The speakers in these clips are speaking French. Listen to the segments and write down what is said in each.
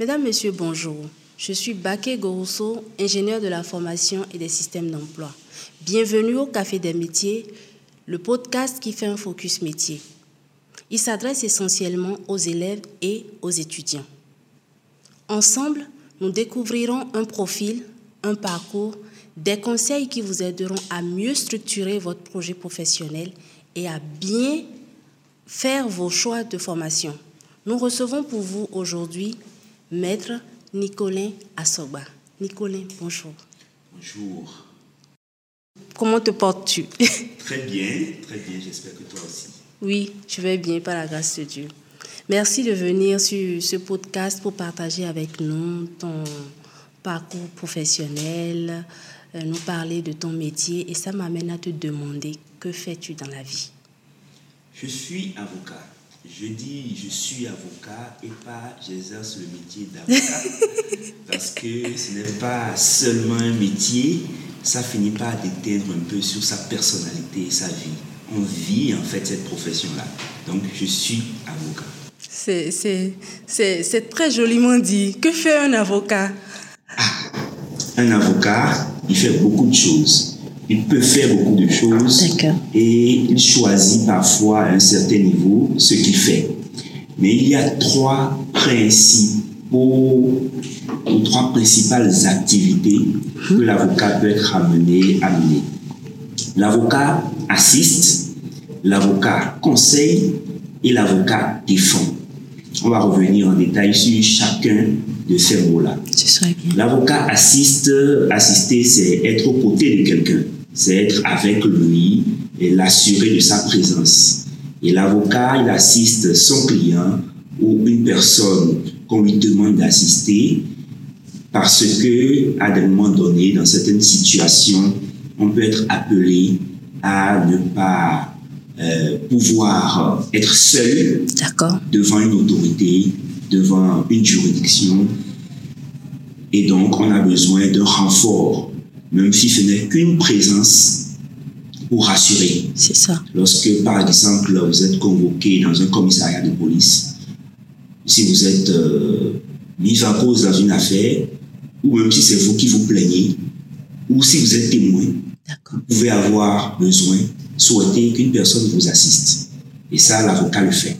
Mesdames, Messieurs, bonjour. Je suis Baké Gorosso, ingénieur de la formation et des systèmes d'emploi. Bienvenue au Café des métiers, le podcast qui fait un focus métier. Il s'adresse essentiellement aux élèves et aux étudiants. Ensemble, nous découvrirons un profil, un parcours, des conseils qui vous aideront à mieux structurer votre projet professionnel et à bien faire vos choix de formation. Nous recevons pour vous aujourd'hui Maître Nicolin Assoba. Nicolin, bonjour. Bonjour. Comment te portes-tu? Très bien, très bien, j'espère que toi aussi. Oui, je vais bien par la grâce de Dieu. Merci de venir sur ce podcast pour partager avec nous ton parcours professionnel, nous parler de ton métier et ça m'amène à te demander que fais-tu dans la vie? Je suis avocat. Je dis je suis avocat et pas j'exerce le métier d'avocat. parce que ce n'est pas seulement un métier, ça finit par déteindre un peu sur sa personnalité et sa vie. On vit en fait cette profession-là. Donc je suis avocat. C'est très joliment dit. Que fait un avocat? Ah, Un avocat, il fait beaucoup de choses. Il peut faire beaucoup de choses et il choisit parfois à un certain niveau ce qu'il fait. Mais il y a trois principaux ou trois principales activités que l'avocat peut être amené à mener. L'avocat assiste, l'avocat conseille et l'avocat défend. On va revenir en détail sur chacun de ces mots-là. L'avocat assiste, assister, c'est être aux côtés de quelqu'un, c'est être avec lui et l'assurer de sa présence. Et l'avocat, il assiste son client ou une personne qu'on lui demande d'assister parce que à des moments donnés, dans certaines situations, on peut être appelé à ne pas euh, pouvoir être seul devant une autorité, devant une juridiction. Et donc, on a besoin d'un renfort, même si ce n'est qu'une présence pour rassurer. C'est ça. Lorsque, par exemple, vous êtes convoqué dans un commissariat de police, si vous êtes euh, mis en cause dans une affaire, ou même si c'est vous qui vous plaignez, ou si vous êtes témoin, vous pouvez avoir besoin souhaiter qu'une personne vous assiste. Et ça, l'avocat le fait.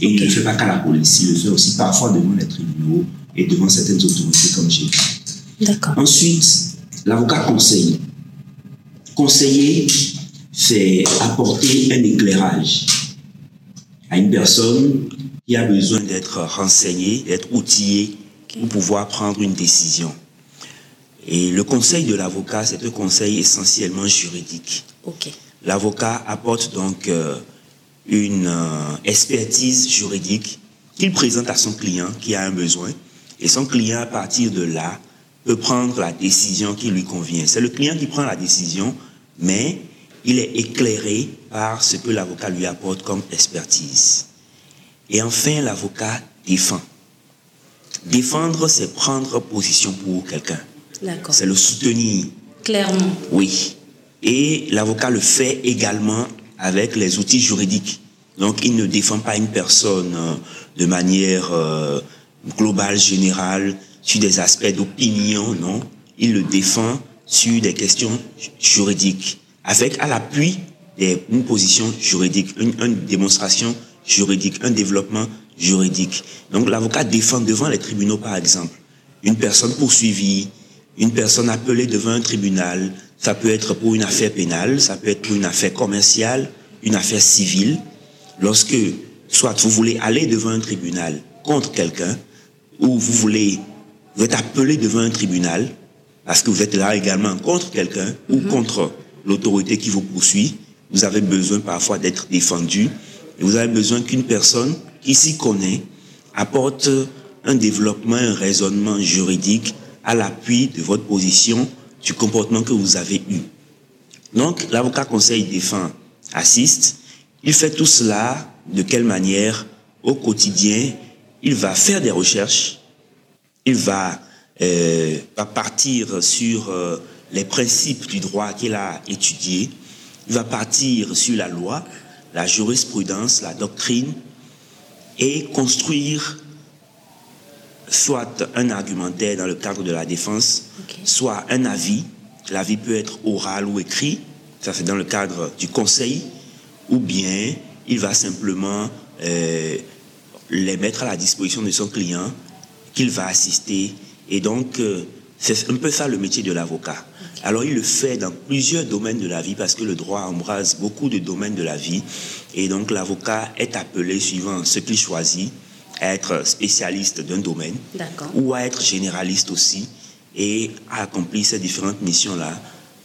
Et il ne le fait pas qu'à la police, il le fait aussi parfois devant les tribunaux et devant certaines autorités, comme j'ai dit. D'accord. Ensuite, l'avocat conseille. Conseiller, c'est apporter un éclairage à une personne qui a besoin d'être renseignée, d'être outillée pour pouvoir prendre une décision. Et le conseil de l'avocat, c'est un conseil essentiellement juridique. Ok. L'avocat apporte donc euh, une euh, expertise juridique qu'il présente à son client qui a un besoin. Et son client, à partir de là, peut prendre la décision qui lui convient. C'est le client qui prend la décision, mais il est éclairé par ce que l'avocat lui apporte comme expertise. Et enfin, l'avocat défend. Défendre, c'est prendre position pour quelqu'un. C'est le soutenir. Clairement. Oui. Et l'avocat le fait également avec les outils juridiques. Donc, il ne défend pas une personne euh, de manière euh, globale, générale, sur des aspects d'opinion, non. Il le défend sur des questions juridiques, avec à l'appui une position juridique, une, une démonstration juridique, un développement juridique. Donc, l'avocat défend devant les tribunaux, par exemple, une personne poursuivie, une personne appelée devant un tribunal, ça peut être pour une affaire pénale, ça peut être pour une affaire commerciale, une affaire civile. Lorsque, soit vous voulez aller devant un tribunal contre quelqu'un, ou vous voulez, vous êtes appelé devant un tribunal, parce que vous êtes là également contre quelqu'un, ou mhm. contre l'autorité qui vous poursuit, vous avez besoin parfois d'être défendu, et vous avez besoin qu'une personne qui s'y connaît apporte un développement, un raisonnement juridique à l'appui de votre position du comportement que vous avez eu. Donc, l'avocat conseil défend, assiste. Il fait tout cela de quelle manière au quotidien? Il va faire des recherches, il va, euh, partir sur euh, les principes du droit qu'il a étudiés. Il va partir sur la loi, la jurisprudence, la doctrine et construire soit un argumentaire dans le cadre de la défense, soit un avis. L'avis peut être oral ou écrit, ça c'est dans le cadre du conseil, ou bien il va simplement euh, les mettre à la disposition de son client, qu'il va assister. Et donc, euh, c'est un peu ça le métier de l'avocat. Alors il le fait dans plusieurs domaines de la vie parce que le droit embrase beaucoup de domaines de la vie. Et donc l'avocat est appelé, suivant ce qu'il choisit, à être spécialiste d'un domaine ou à être généraliste aussi et à accomplir ces différentes missions-là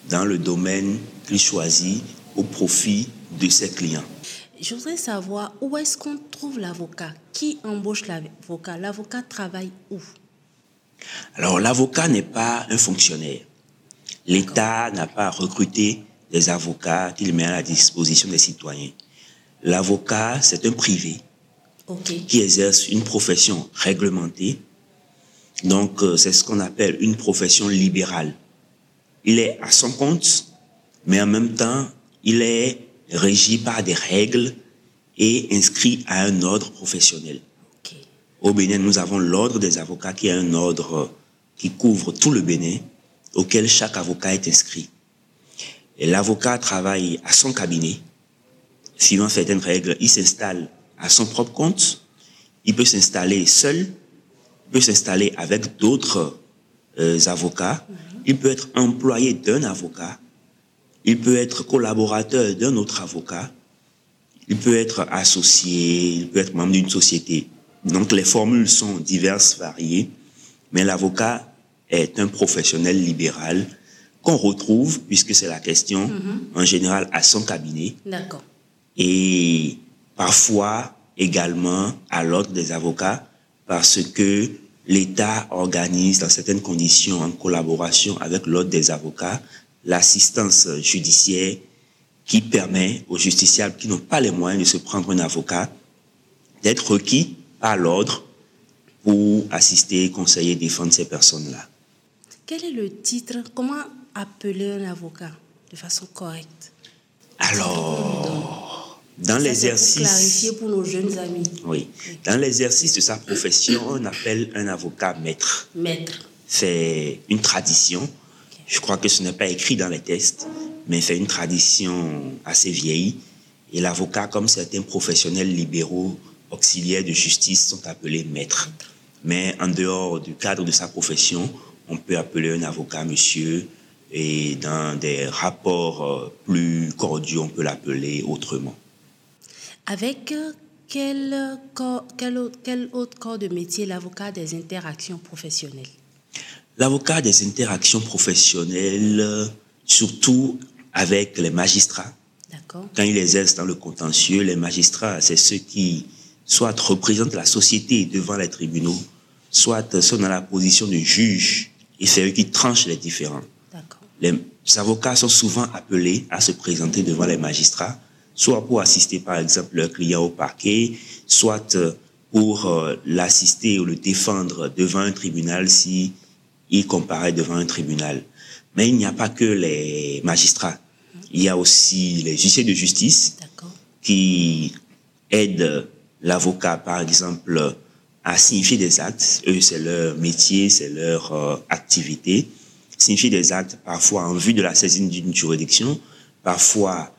dans le domaine qu'il choisit au profit de ses clients. Je voudrais savoir où est-ce qu'on trouve l'avocat? Qui embauche l'avocat? L'avocat travaille où? Alors l'avocat n'est pas un fonctionnaire. L'État n'a pas recruté des avocats qu'il met à la disposition des citoyens. L'avocat, c'est un privé qui exerce une profession réglementée. Donc, euh, c'est ce qu'on appelle une profession libérale. Il est à son compte, mais en même temps, il est régi par des règles et inscrit à un ordre professionnel. Au Bénin, nous avons l'ordre des avocats qui est un ordre qui couvre tout le Bénin, auquel chaque avocat est inscrit. Et l'avocat travaille à son cabinet. Suivant certaines règles, il s'installe à son propre compte. Il peut s'installer seul, il peut s'installer avec d'autres euh, avocats. Il peut être employé d'un avocat. Il peut être collaborateur d'un autre avocat. Il peut être associé, il peut être membre d'une société. Donc les formules sont diverses, variées, mais l'avocat est un professionnel libéral qu'on retrouve, puisque c'est la question, mm-hmm. en général à son cabinet. D'accord. Et parfois également à l'ordre des avocats parce que l'État organise dans certaines conditions en collaboration avec l'ordre des avocats l'assistance judiciaire qui permet aux justiciables qui n'ont pas les moyens de se prendre un avocat d'être requis par l'ordre pour assister, conseiller, défendre ces personnes-là. Quel est le titre? Comment appeler un avocat de façon correcte? Alors, dans l'exercice. pour nos jeunes amis. Oui. Dans l'exercice de sa profession, on appelle un avocat maître. Maître. C'est une tradition. Je crois que ce n'est pas écrit dans les tests, mais c'est une tradition assez vieille. Et l'avocat, comme certains professionnels libéraux auxiliaires de justice, sont appelés maîtres. Mais en dehors du cadre de sa profession, on peut appeler un avocat monsieur, et dans des rapports euh, plus cordiaux, on peut l'appeler autrement. Avec euh, quel, quel, quel autre corps de métier l'avocat des interactions professionnelles? L'avocat des interactions professionnelles, surtout avec les magistrats. Quand il exerce dans le contentieux, les magistrats, c'est ceux qui soit représentent la société devant les tribunaux, soit sont dans la position de juge, et c'est eux qui tranchent les différends. Les avocats sont souvent appelés à se présenter devant les magistrats soit pour assister par exemple leur client au parquet, soit euh, pour euh, l'assister ou le défendre devant un tribunal si il comparaît devant un tribunal. Mais il n'y a pas que les magistrats. Il y a aussi les huissiers de justice qui aident l'avocat, par exemple, à signifier des actes. Eux, c'est leur métier, c'est leur euh, activité. Signifier des actes, parfois en vue de la saisine d'une juridiction, parfois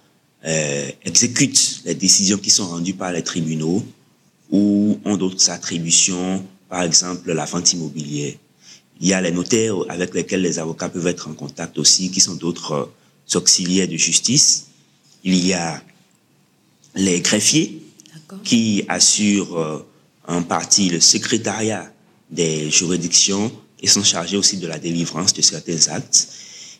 euh, exécutent les décisions qui sont rendues par les tribunaux ou ont d'autres attributions, par exemple la vente immobilière. Il y a les notaires avec lesquels les avocats peuvent être en contact aussi, qui sont d'autres euh, auxiliaires de justice. Il y a les greffiers qui assurent euh, en partie le secrétariat des juridictions et sont chargés aussi de la délivrance de certains actes.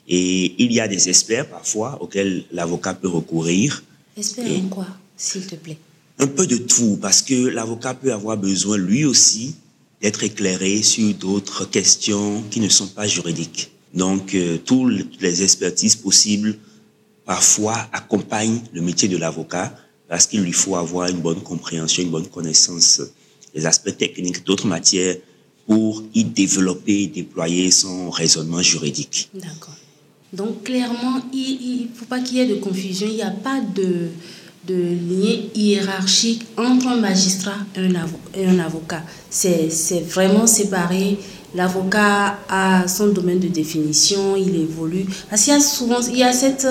Et il y a des experts parfois auxquels l'avocat peut recourir. Experts en quoi, s'il te plaît? Un peu de tout, parce que l'avocat peut avoir besoin lui aussi d'être éclairé sur d'autres questions qui ne sont pas juridiques. Donc, euh, toutes les expertises possibles parfois accompagnent le métier de l'avocat parce qu'il lui faut avoir une bonne compréhension, une bonne connaissance des aspects techniques d'autres matières pour y développer et déployer son raisonnement juridique. D'accord. Donc clairement, il ne faut pas qu'il y ait de confusion. Il n'y a pas de, de lien hiérarchique entre un magistrat et un, avocat. C'est vraiment séparé. L'avocat a son domaine de définition, il évolue. Parce qu'il y a souvent il y a cette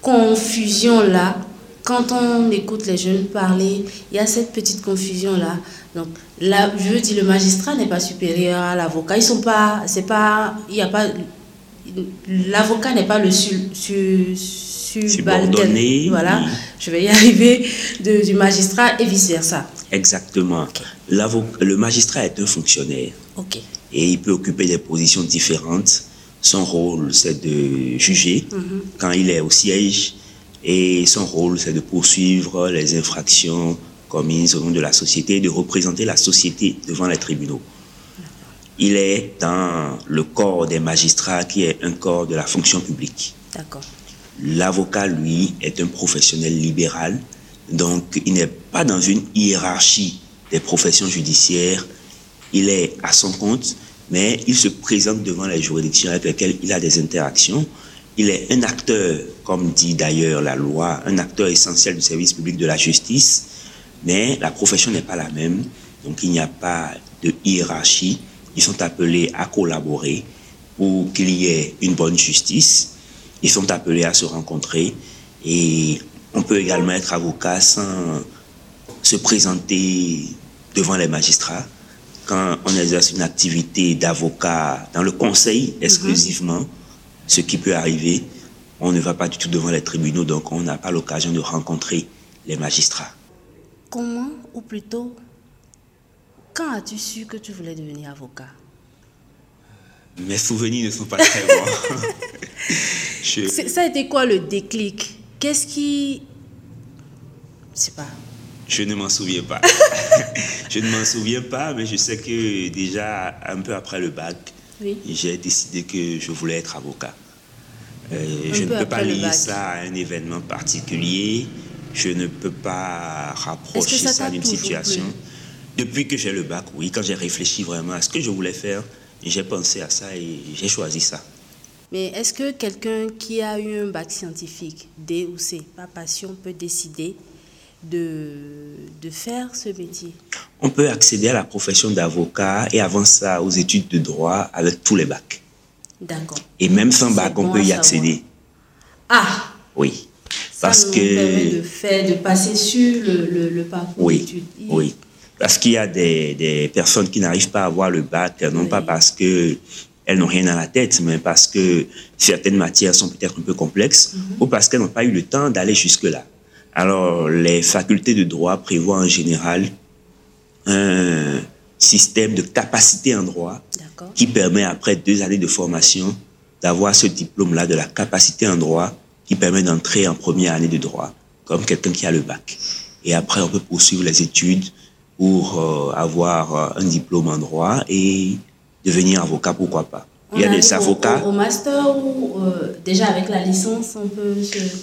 confusion-là. Quand on écoute les jeunes parler, il y a cette petite confusion-là. Donc, là, je dire, le magistrat n'est pas supérieur à l'avocat. Ils sont pas, c'est pas, il y a pas, l'avocat n'est pas le su, subordonné. Voilà, je vais y arriver du magistrat et vice versa. Exactement. Le magistrat est un fonctionnaire. Ok. Et il peut occuper des positions différentes son rôle, c'est de juger mhm. quand il est au siège. Et son rôle, c'est de poursuivre les infractions commises au nom de la société et de représenter la société devant les tribunaux. Il est dans le corps des magistrats qui est un corps de la fonction publique. D'accord. L'avocat, lui, est un professionnel libéral, donc il n'est pas dans une hiérarchie des professions judiciaires, il est à son compte, mais il se présente devant les juridictions avec lesquelles il a des interactions. Il est un acteur, comme dit d'ailleurs la loi, un acteur essentiel du service public de la justice, mais la profession n'est pas la même, donc il n'y a pas de hiérarchie. Ils sont appelés à collaborer pour qu'il y ait une bonne justice. Ils sont appelés à se rencontrer et on peut également être avocat sans se présenter devant les magistrats quand on exerce une activité d'avocat dans le conseil exclusivement, ce qui peut arriver, on ne va pas du tout devant les tribunaux, donc on n'a pas l'occasion de rencontrer les magistrats. Comment, ou plutôt, quand as-tu su que tu voulais devenir avocat? Mes souvenirs ne sont pas très bons. Ça a été quoi le déclic? Qu'est-ce qui... Je sais pas. Je ne m'en souviens pas. je ne m'en souviens pas, mais je sais que déjà un peu après le bac, j'ai décidé que je voulais être avocat. Euh, je ne peux pas lier ça à un événement particulier. Je ne peux pas rapprocher ça, d'une situation. Depuis que j'ai le bac, oui, quand j'ai réfléchi vraiment à ce que je voulais faire, j'ai pensé à ça et j'ai choisi ça. Mais est-ce que quelqu'un qui a eu un bac scientifique, D ou C, pas passion, peut décider de, de faire ce métier? On peut accéder à la profession d'avocat et avant ça aux études de droit avec tous les bacs. D'accord. Et même sans bac, on peut y accéder. Ah Oui. Ça parce nous que permet de faire, de passer sur le, le, parcours oui, Oui. Parce qu'il y a des, des, personnes qui n'arrivent pas à avoir le bac, non pas parce que elles n'ont rien à la tête, mais parce que certaines matières sont peut-être un peu complexes mhm. ou parce qu'elles n'ont pas eu le temps d'aller jusque-là. Alors, les facultés de droit prévoient en général un système de capacité en droit qui permet, après deux années de formation, d'avoir ce diplôme-là de la capacité en droit qui permet d'entrer en première année de droit, comme quelqu'un qui a le bac. Et après, on peut poursuivre les études pour euh, avoir euh, un diplôme en droit et devenir avocat, pourquoi pas. Il y a des avocats. Au, master ou euh, déjà avec la licence, on peut.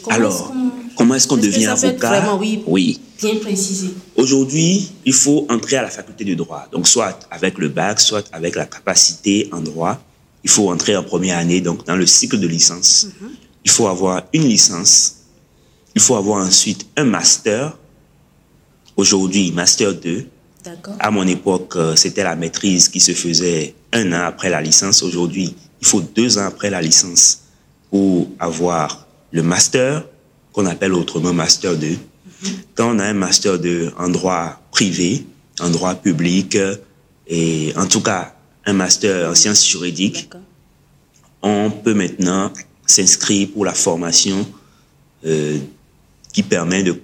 Comment Alors, comment est-ce qu'on devient avocat? vraiment, oui, oui. Bien précisé. Aujourd'hui, il faut entrer à la faculté de droit. Donc, soit avec le bac, soit avec la capacité en droit. Il faut entrer en première année, donc dans le cycle de licence. Mhm. Il faut avoir une licence. Il faut avoir ensuite un master. Aujourd'hui, master 2. À mon époque, euh, c'était la maîtrise qui se faisait un an après la licence. Aujourd'hui, il faut deux ans après la licence pour avoir le master, qu'on appelle autrement master 2. Quand on a un master 2 en droit privé, en droit public, et en tout cas un master en sciences juridiques, on peut maintenant s'inscrire pour la formation euh, qui permet de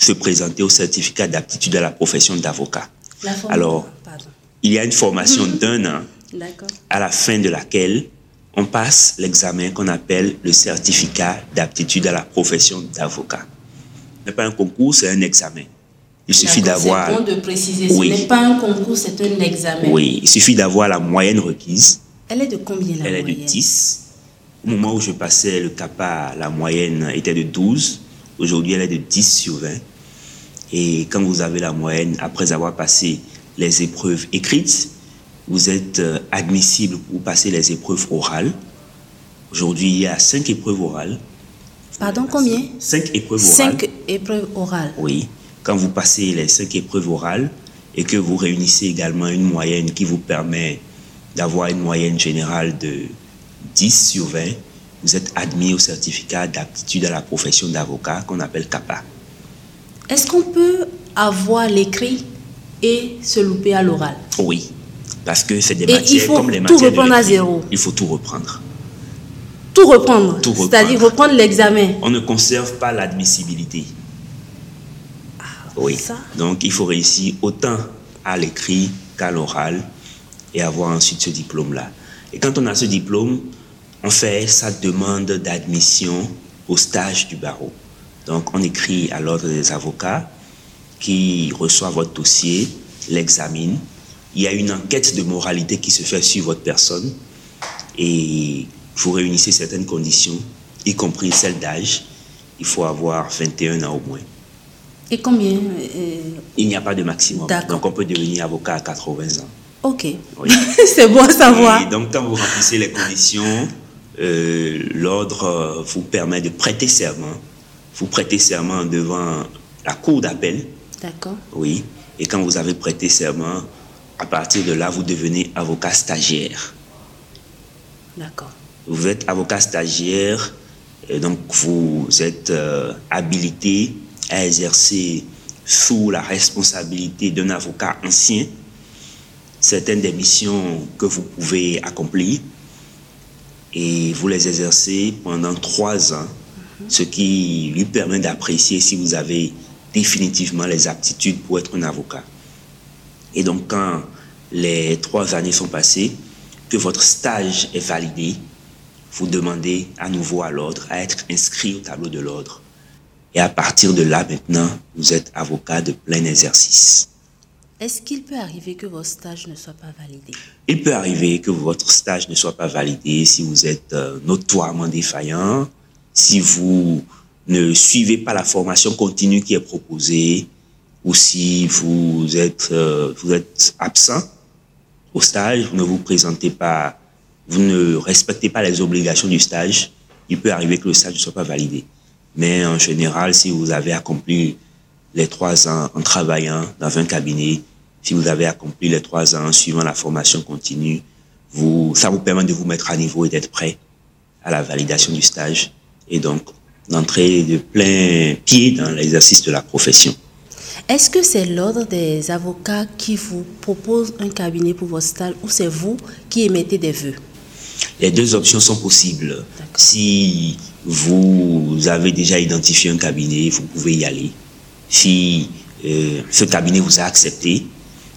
se présenter au certificat d'aptitude à la profession d'avocat. Alors, il y a une formation d'un an à la fin de laquelle on passe l'examen qu'on appelle le certificat d'aptitude à la profession d'avocat. Ce n'est pas un concours, c'est un examen. Il suffit d'avoir. C'est bon de préciser, ce n'est pas un concours, c'est un examen. Oui, il suffit d'avoir la moyenne requise. Elle est de combien la Elle est de 10. Au moment où je passais le CAPA, la moyenne était de 12. Aujourd'hui, elle est de 10 sur 20. Et quand vous avez la moyenne, après avoir passé les épreuves écrites, vous êtes euh, admissible pour passer les épreuves orales. Aujourd'hui, il y a cinq épreuves orales. Pardon, combien? Cinq épreuves orales. Cinq épreuves orales. Oui. Quand vous passez les cinq épreuves orales et que vous réunissez également une moyenne qui vous permet d'avoir une moyenne générale de 10 sur 20, vous êtes admis au certificat d'aptitude à la profession d'avocat qu'on appelle CAPA. Est-ce qu'on peut avoir l'écrit et se louper à l'oral? Oui, parce que c'est des Et il matières faut comme les tout matières de reprendre à zéro. Il faut tout reprendre. Tout reprendre. Tout reprendre. C'est-à-dire reprendre l'examen. On ne conserve pas l'admissibilité. Oui. ça. Donc il faut réussir autant à l'écrit qu'à l'oral et avoir ensuite ce diplôme-là. Et quand on a ce diplôme, on fait sa demande d'admission au stage du barreau. Donc on écrit à l'ordre des avocats qui reçoit votre dossier, l'examine. Il y a une enquête de moralité qui se fait sur votre personne et vous réunissez certaines conditions, y compris celle d'âge. Il faut avoir 21 ans au moins. Et combien euh, Il n'y a pas de maximum. Donc on peut devenir avocat à 80 ans. Ok. Oui. C'est bon à savoir. Et donc quand vous remplissez les conditions, euh, l'ordre vous permet de prêter serment. Vous prêtez serment devant la cour d'appel, D'accord. oui. Et quand vous avez prêté serment, à partir de là, vous devenez avocat stagiaire. D'accord. Vous êtes avocat stagiaire, et donc vous êtes euh, habilité à exercer sous la responsabilité d'un avocat ancien certaines des missions que vous pouvez accomplir et vous les exercez pendant trois ans, ce qui lui permet d'apprécier si vous avez définitivement les aptitudes pour être un avocat. Et donc quand les trois années sont passées, que votre stage est validé, vous demandez à nouveau à l'ordre à être inscrit au tableau de l'ordre. Et à partir de là, maintenant, vous êtes avocat de plein exercice. Est-ce qu'il peut arriver que votre stage ne soit pas validé? Il peut arriver que votre stage ne soit pas validé si vous êtes euh, notoirement défaillant, si vous ne suivez pas la formation continue qui est proposée, ou si vous êtes, euh, vous êtes absent au stage, vous ne vous présentez pas, vous ne respectez pas les obligations du stage, il peut arriver que le stage ne soit pas validé. Mais en général, si vous avez accompli les trois ans en travaillant dans un cabinet, si vous avez accompli les trois ans en suivant la formation continue, vous, ça vous permet de vous mettre à niveau et d'être prêt à la validation du stage et donc d'entrer de plein pied dans l'exercice de la profession. Est-ce que c'est l'ordre des avocats qui vous propose un cabinet pour votre stage ou c'est vous qui émettez des vœux? Les deux options sont possibles. Si vous avez déjà identifié un cabinet, vous pouvez y aller. Si euh, ce cabinet vous a accepté,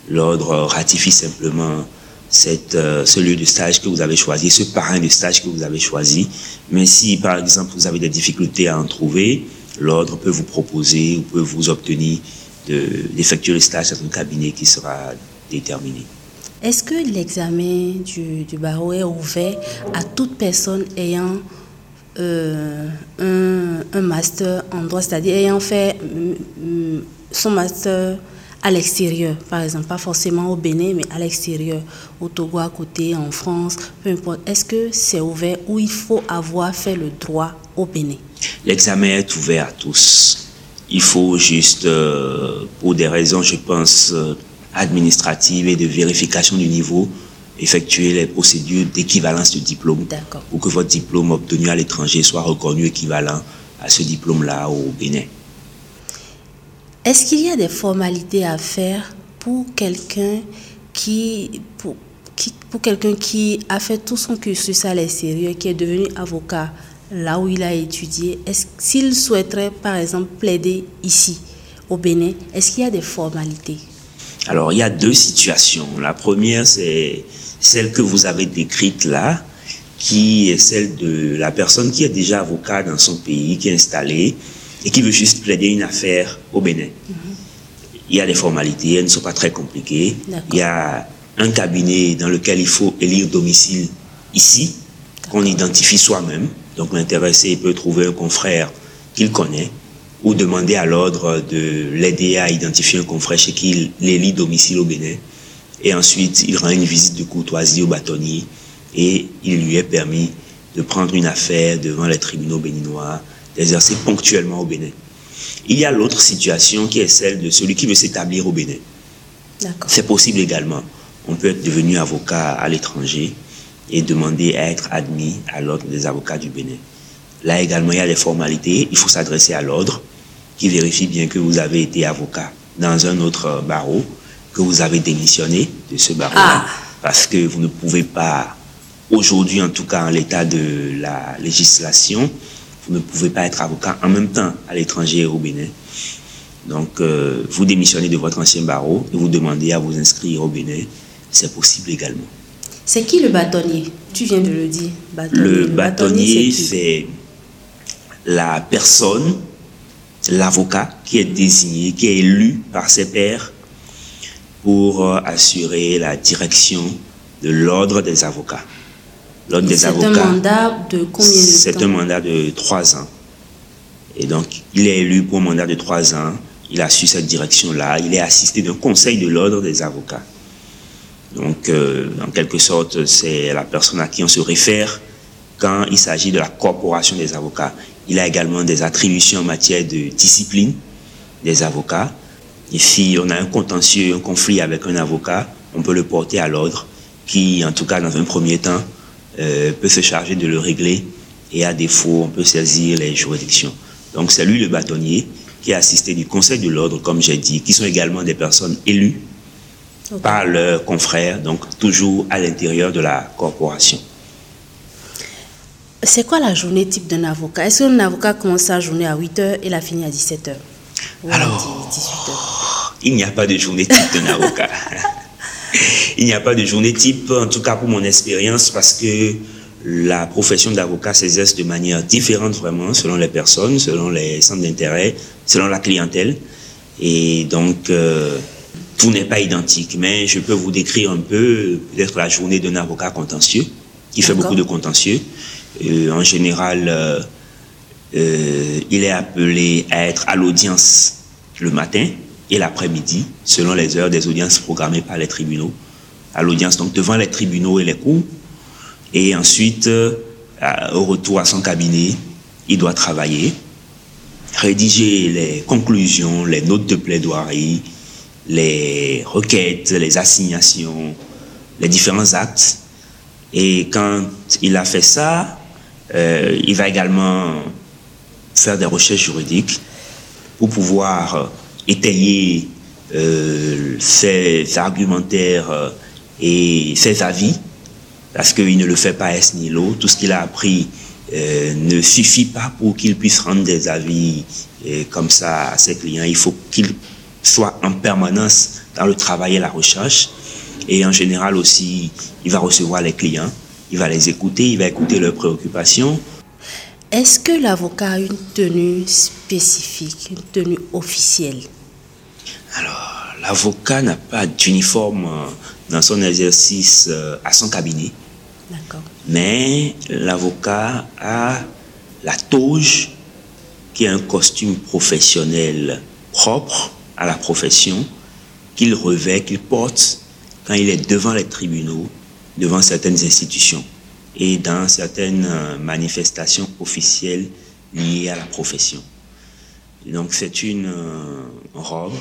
l'ordre ratifie simplement cette, euh, ce lieu de stage que vous avez choisi, ce parrain de stage que vous avez choisi. Mais si, par exemple, vous avez des difficultés à en trouver, l'ordre peut vous proposer ou peut vous obtenir de- d'effectuer le stage dans un cabinet qui sera déterminé. Est-ce que l'examen du, du barreau est ouvert à toute personne ayant euh, un, un master en droit, c'est-à-dire ayant fait mm, mm, son master à l'extérieur, par exemple, pas forcément au Bénin, mais à l'extérieur, au Togo à côté, en France, peu importe. Est-ce que c'est ouvert ou il faut avoir fait le droit au Bénin? L'examen est ouvert à tous. Il faut juste, euh, pour des raisons, je pense, euh, administratives et de vérification du niveau, effectuer les procédures d'équivalence de diplôme D'accord. pour que votre diplôme obtenu à l'étranger soit reconnu équivalent à ce diplôme-là au Bénin. Est-ce qu'il y a des formalités à faire pour quelqu'un qui, a fait tout son cursus à l'extérieur, qui est devenu avocat là où il a étudié? S'il souhaiterait, par exemple, plaider ici, au Bénin, est-ce qu'il y a des formalités? Alors, il y a deux situations. La première, c'est celle que vous avez décrite là, qui est celle de la personne qui est déjà avocat dans son pays, qui est installée et qui veut juste plaider une affaire au Bénin. Il y a des formalités, elles ne sont pas très compliquées. Il y a un cabinet dans lequel il faut élire domicile ici, qu'on identifie soi-même. Donc l'intéressé peut trouver un confrère qu'il connaît ou demander à l'ordre de l'aider à identifier un confrère chez qui il élit domicile au Bénin. Et ensuite, il rend une visite de courtoisie au bâtonnier et il lui est permis de prendre une affaire devant les tribunaux béninois, d'exercer ponctuellement au Bénin. Il y a l'autre situation qui est celle de celui qui veut s'établir au Bénin. C'est possible également. On peut être devenu avocat à l'étranger et demander à être admis à l'ordre des avocats du Bénin. Là également, il y a des formalités. Il faut s'adresser à l'ordre qui vérifie bien que vous avez été avocat dans un autre barreau, que vous avez démissionné de ce barreau-là, ah. parce que vous ne pouvez pas, aujourd'hui en tout cas en l'état de la législation, vous ne pouvez pas être avocat en même temps à l'étranger et au Bénin. Donc, euh, vous démissionnez de votre ancien barreau et vous demandez à vous inscrire au Bénin. C'est possible également. C'est qui le bâtonnier? Tu viens de le dire. Le, bâtonnier, c'est la personne, l'avocat qui est désigné, qui est élu par ses pairs pour euh, assurer la direction de l'ordre des avocats. L'ordre des avocats. C'est un mandat de combien de temps C'est un mandat de trois ans. Et donc, il est élu pour un mandat de trois ans. Il a su cette direction-là. Il est assisté d'un conseil de l'ordre des avocats. Donc, euh, en quelque sorte, c'est la personne à qui on se réfère quand il s'agit de la corporation des avocats. Il a également des attributions en matière de discipline des avocats. Et si on a un contentieux, un conflit avec un avocat, on peut le porter à l'ordre, qui, en tout cas, dans un premier temps, euh, peut se charger de le régler. Et à défaut, on peut saisir les juridictions. Donc, c'est lui le bâtonnier qui est assisté du Conseil de l'ordre, comme j'ai dit, qui sont également des personnes élues par leurs confrères, donc toujours à l'intérieur de la corporation. C'est quoi la journée type d'un avocat? Est-ce qu'un avocat commence sa journée à 8h et la finit à 17h Alors, 18h il n'y a pas de journée type d'un avocat. il n'y a pas de journée type, en tout cas pour mon expérience, parce que la profession d'avocat s'exerce de manière différente vraiment selon les personnes, selon les centres d'intérêt, selon la clientèle. Et donc, euh, tout n'est pas identique. Mais je peux vous décrire un peu peut-être la journée d'un avocat contentieux, qui fait beaucoup de contentieux. Euh, en général, euh, il est appelé à être à l'audience le matin et l'après-midi, selon les heures des audiences programmées par les tribunaux. À l'audience, donc devant les tribunaux et les cours. Et ensuite, au retour à son cabinet, il doit travailler, rédiger les conclusions, les notes de plaidoirie, les requêtes, les assignations, les différents actes. Et quand il a fait ça, euh, il va également faire des recherches juridiques pour pouvoir étayer euh, ses argumentaires euh, et ses avis, parce qu'il ne le fait pas est ni l'autre. Tout ce qu'il a appris ne suffit pas pour qu'il puisse rendre des avis comme ça à ses clients. Il faut qu'il soit en permanence dans le travail et la recherche. Et en général aussi, il va recevoir les clients il va les écouter, il va écouter leurs préoccupations. Est-ce que l'avocat a une tenue spécifique, une tenue officielle? L'avocat n'a pas d'uniforme euh, dans son exercice euh, à son cabinet. D'accord. Mais l'avocat a la toge, qui est un costume professionnel propre à la profession, qu'il revêt, qu'il porte quand il est devant les tribunaux devant certaines institutions et dans certaines euh, manifestations officielles liées à la profession. donc c'est une robe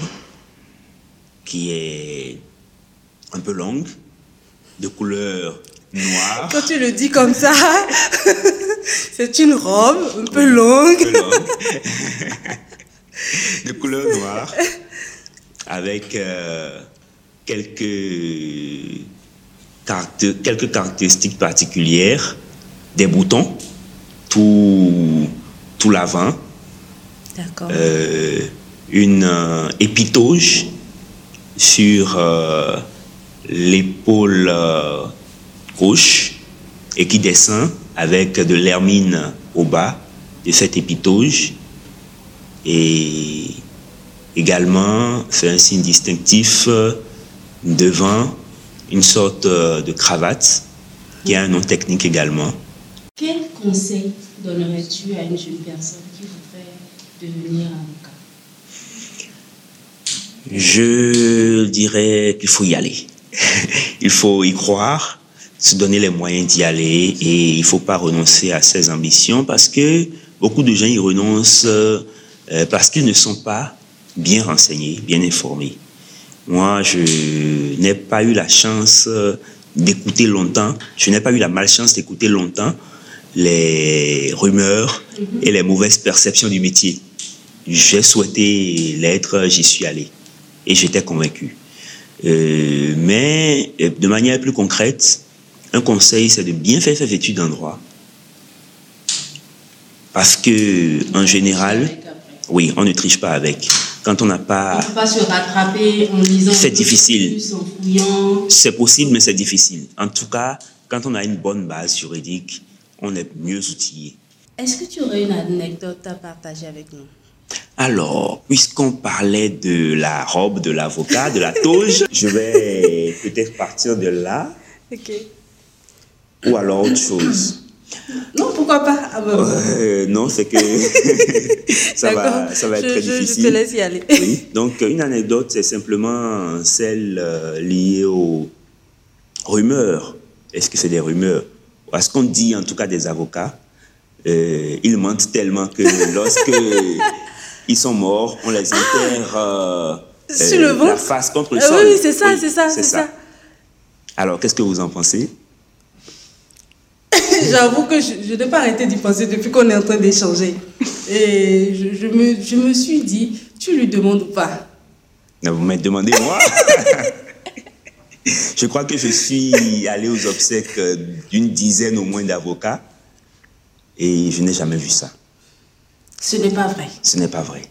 qui est un peu longue, de couleur noire. Quand tu le dis comme ça, c'est une robe un peu longue. de couleur noire, avec euh, quelques quelques caractéristiques particulières, des boutons, tout, tout l'avant, euh, une euh, épitoge sur euh, l'épaule gauche et qui descend avec de l'hermine au bas de cette épitoge. Et également, c'est un signe distinctif devant une sorte euh, de cravate qui a un nom technique également. Quel conseil donnerais-tu à une jeune personne qui voudrait devenir Je dirais qu'il faut y aller. Il faut y croire. se donner les moyens d'y aller et il faut pas renoncer à ses ambitions parce que beaucoup de gens y renoncent euh, parce qu'ils ne sont pas bien renseignés, bien informés. Moi, je n'ai pas eu la chance d'écouter longtemps, je n'ai pas eu la malchance d'écouter longtemps les rumeurs et les mauvaises perceptions du métier. J'ai souhaité l'être, j'y suis allé et j'étais convaincu. Euh, mais euh, de manière plus concrète, un conseil, c'est de bien faire ses études en droit. Parce que, en général, oui, on ne triche pas avec. Quand on n'a pas. On ne peut pas se rattraper en lisant. C'est difficile. Plus, en fouillant. C'est possible, mais c'est difficile. En tout cas, quand on a une bonne base juridique, on est mieux outillé. Est-ce que tu aurais une anecdote à partager avec nous? Alors, puisqu'on parlait de la robe de l'avocat, de la toge, je vais peut-être partir de là. Ok. Ou alors autre chose. Non, pourquoi pas? Ah bah, euh, Non, c'est que ça va, ça va être je, très je, difficile. Je te laisse y aller. Oui. Donc, une anecdote, c'est simplement celle euh, liée aux rumeurs. Est-ce que c'est des rumeurs? Parce qu'on dit, en tout cas, des avocats, euh, ils mentent tellement que lorsque ils sont morts, on les enterre euh, Sur le euh, ventre la face contre le Euh, sol. oui, c'est ça, c'est ça, c'est ça. Alors, qu'est-ce que vous en pensez? J'avoue que je, je n'ai pas arrêté d'y penser depuis qu'on est en train d'échanger. Et je, je me, je me suis dit, tu lui demandes ou pas Non, Vous me demandez moi? Je crois que je suis allé aux obsèques euh, d'une dizaine au moins d'avocats et je n'ai jamais vu ça. Ce n'est pas vrai. Ce n'est pas vrai.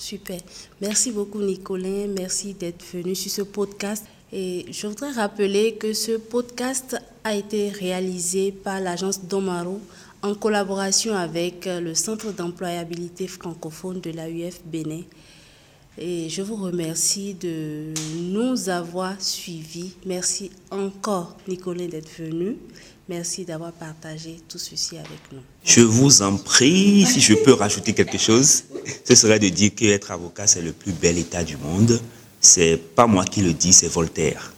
Super. Merci beaucoup, Nicolin. Merci d'être venu sur ce podcast. Et je voudrais rappeler que ce podcast a été réalisé par l'agence Domaro en collaboration avec le Centre d'employabilité francophone de l'AUF Bénin. Et je vous remercie de nous avoir suivis. Merci encore, Nicolin, d'être venu. Merci d'avoir partagé tout ceci avec nous. Je vous en prie, si je peux rajouter quelque chose, ce serait de dire qu'être avocat, c'est le plus bel état du monde. C'est pas moi qui le dis, c'est Voltaire.